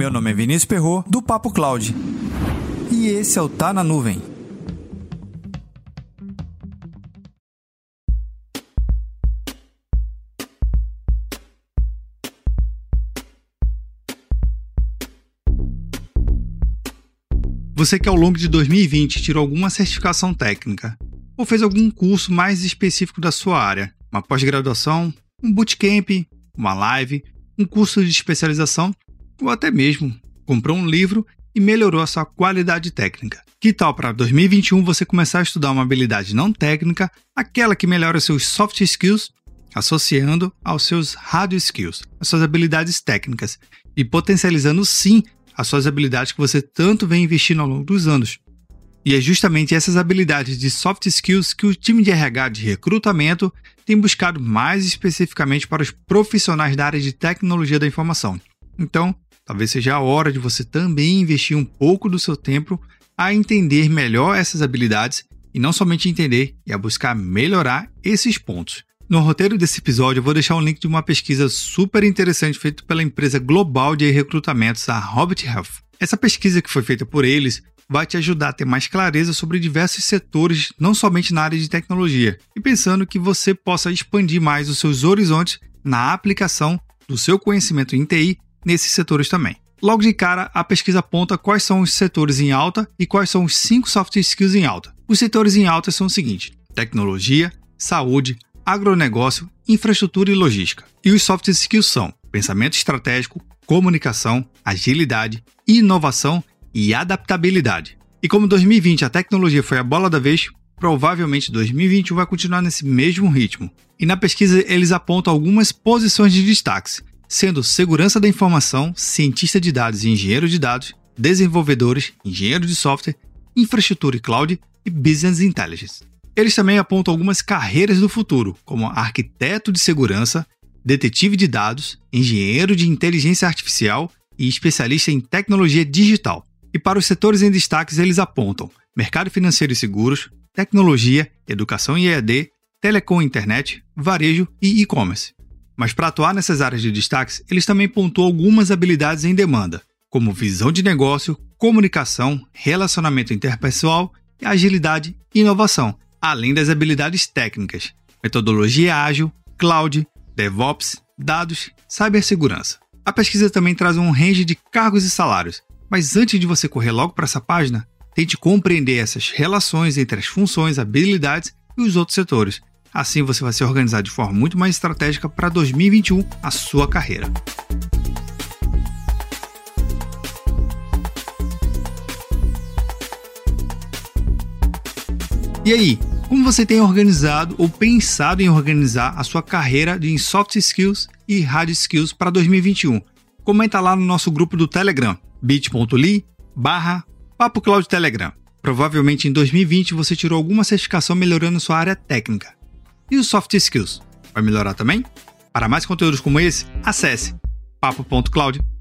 Meu nome é Vinícius Perro do Papo Cloud. E esse é o Tá na Nuvem. Você que ao longo de 2020 tirou alguma certificação técnica ou fez algum curso mais específico da sua área, uma pós-graduação, um bootcamp, uma live, um curso de especialização ou até mesmo comprou um livro e melhorou a sua qualidade técnica. Que tal para 2021 você começar a estudar uma habilidade não técnica, aquela que melhora seus soft skills, associando aos seus hard skills, as suas habilidades técnicas, e potencializando sim as suas habilidades que você tanto vem investindo ao longo dos anos. E é justamente essas habilidades de soft skills que o time de RH de recrutamento tem buscado mais especificamente para os profissionais da área de tecnologia da informação. Então, talvez seja a hora de você também investir um pouco do seu tempo a entender melhor essas habilidades e não somente entender e a buscar melhorar esses pontos. No roteiro desse episódio, eu vou deixar um link de uma pesquisa super interessante feita pela empresa global de recrutamentos, a Hobbit Health. Essa pesquisa que foi feita por eles vai te ajudar a ter mais clareza sobre diversos setores, não somente na área de tecnologia, e pensando que você possa expandir mais os seus horizontes na aplicação do seu conhecimento em TI nesses setores também. Logo de cara, a pesquisa aponta quais são os setores em alta e quais são os cinco soft skills em alta. Os setores em alta são os seguintes: tecnologia, saúde, agronegócio, infraestrutura e logística. E os soft skills são pensamento estratégico, comunicação, agilidade, inovação e adaptabilidade. E como 2020 a tecnologia foi a bola da vez, provavelmente 2021 vai continuar nesse mesmo ritmo. E na pesquisa eles apontam algumas posições de destaque, sendo segurança da informação, cientista de dados e engenheiro de dados, desenvolvedores, engenheiro de software, infraestrutura e cloud e business intelligence. Eles também apontam algumas carreiras do futuro, como arquiteto de segurança, detetive de dados, engenheiro de inteligência artificial e especialista em tecnologia digital. E para os setores em destaques, eles apontam mercado financeiro e seguros, tecnologia, educação e EAD, telecom e internet, varejo e e-commerce. Mas para atuar nessas áreas de destaques, eles também pontuam algumas habilidades em demanda, como visão de negócio, comunicação, relacionamento interpessoal, agilidade e inovação, além das habilidades técnicas, metodologia ágil, cloud, DevOps, dados, cibersegurança. A pesquisa também traz um range de cargos e salários, mas antes de você correr logo para essa página, tente compreender essas relações entre as funções, habilidades e os outros setores. Assim você vai se organizar de forma muito mais estratégica para 2021 a sua carreira. E aí, como você tem organizado ou pensado em organizar a sua carreira de soft skills e hard skills para 2021? Comenta lá no nosso grupo do Telegram, bit.ly barra Papo Cloud Telegram. Provavelmente em 2020 você tirou alguma certificação melhorando sua área técnica. E os soft skills? Vai melhorar também? Para mais conteúdos como esse, acesse papo.cloud.com